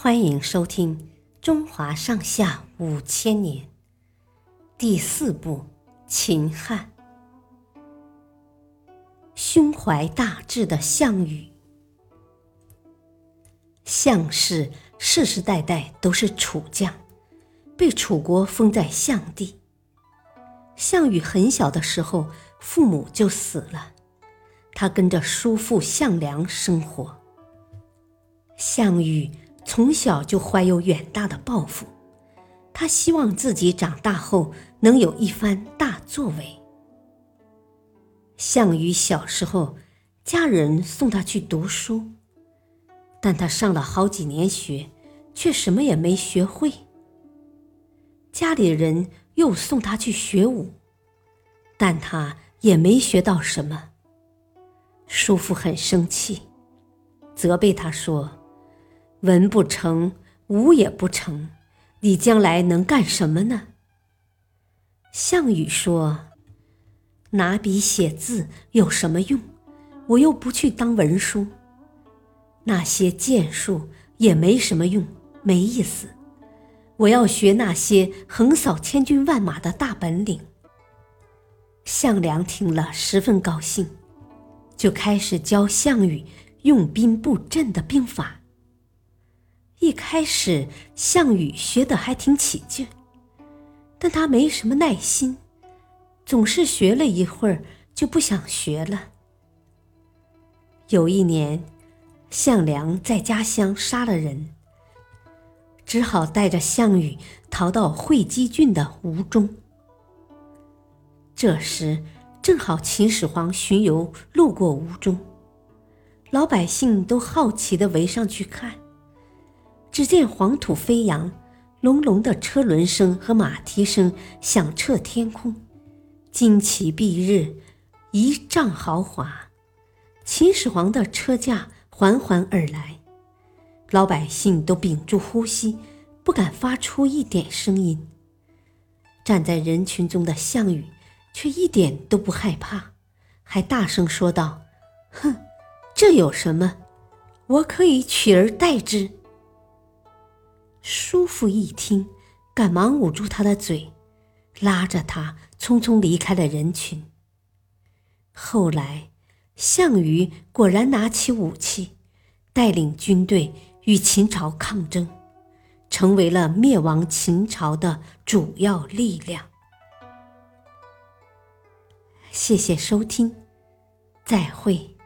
欢迎收听《中华上下五千年》第四部《秦汉》。胸怀大志的项羽，项氏世世代代都是楚将，被楚国封在项地。项羽很小的时候，父母就死了，他跟着叔父项梁生活。项羽。从小就怀有远大的抱负，他希望自己长大后能有一番大作为。项羽小时候，家人送他去读书，但他上了好几年学，却什么也没学会。家里人又送他去学武，但他也没学到什么。叔父很生气，责备他说。文不成，武也不成，你将来能干什么呢？项羽说：“拿笔写字有什么用？我又不去当文书，那些剑术也没什么用，没意思。我要学那些横扫千军万马的大本领。”项梁听了十分高兴，就开始教项羽用兵布阵的兵法。一开始，项羽学得还挺起劲，但他没什么耐心，总是学了一会儿就不想学了。有一年，项梁在家乡杀了人，只好带着项羽逃到会稽郡的吴中。这时，正好秦始皇巡游路过吴中，老百姓都好奇的围上去看。只见黄土飞扬，隆隆的车轮声和马蹄声响彻天空，旌旗蔽日，仪仗豪华。秦始皇的车驾缓缓而来，老百姓都屏住呼吸，不敢发出一点声音。站在人群中的项羽却一点都不害怕，还大声说道：“哼，这有什么？我可以取而代之。”叔父一听，赶忙捂住他的嘴，拉着他匆匆离开了人群。后来，项羽果然拿起武器，带领军队与秦朝抗争，成为了灭亡秦朝的主要力量。谢谢收听，再会。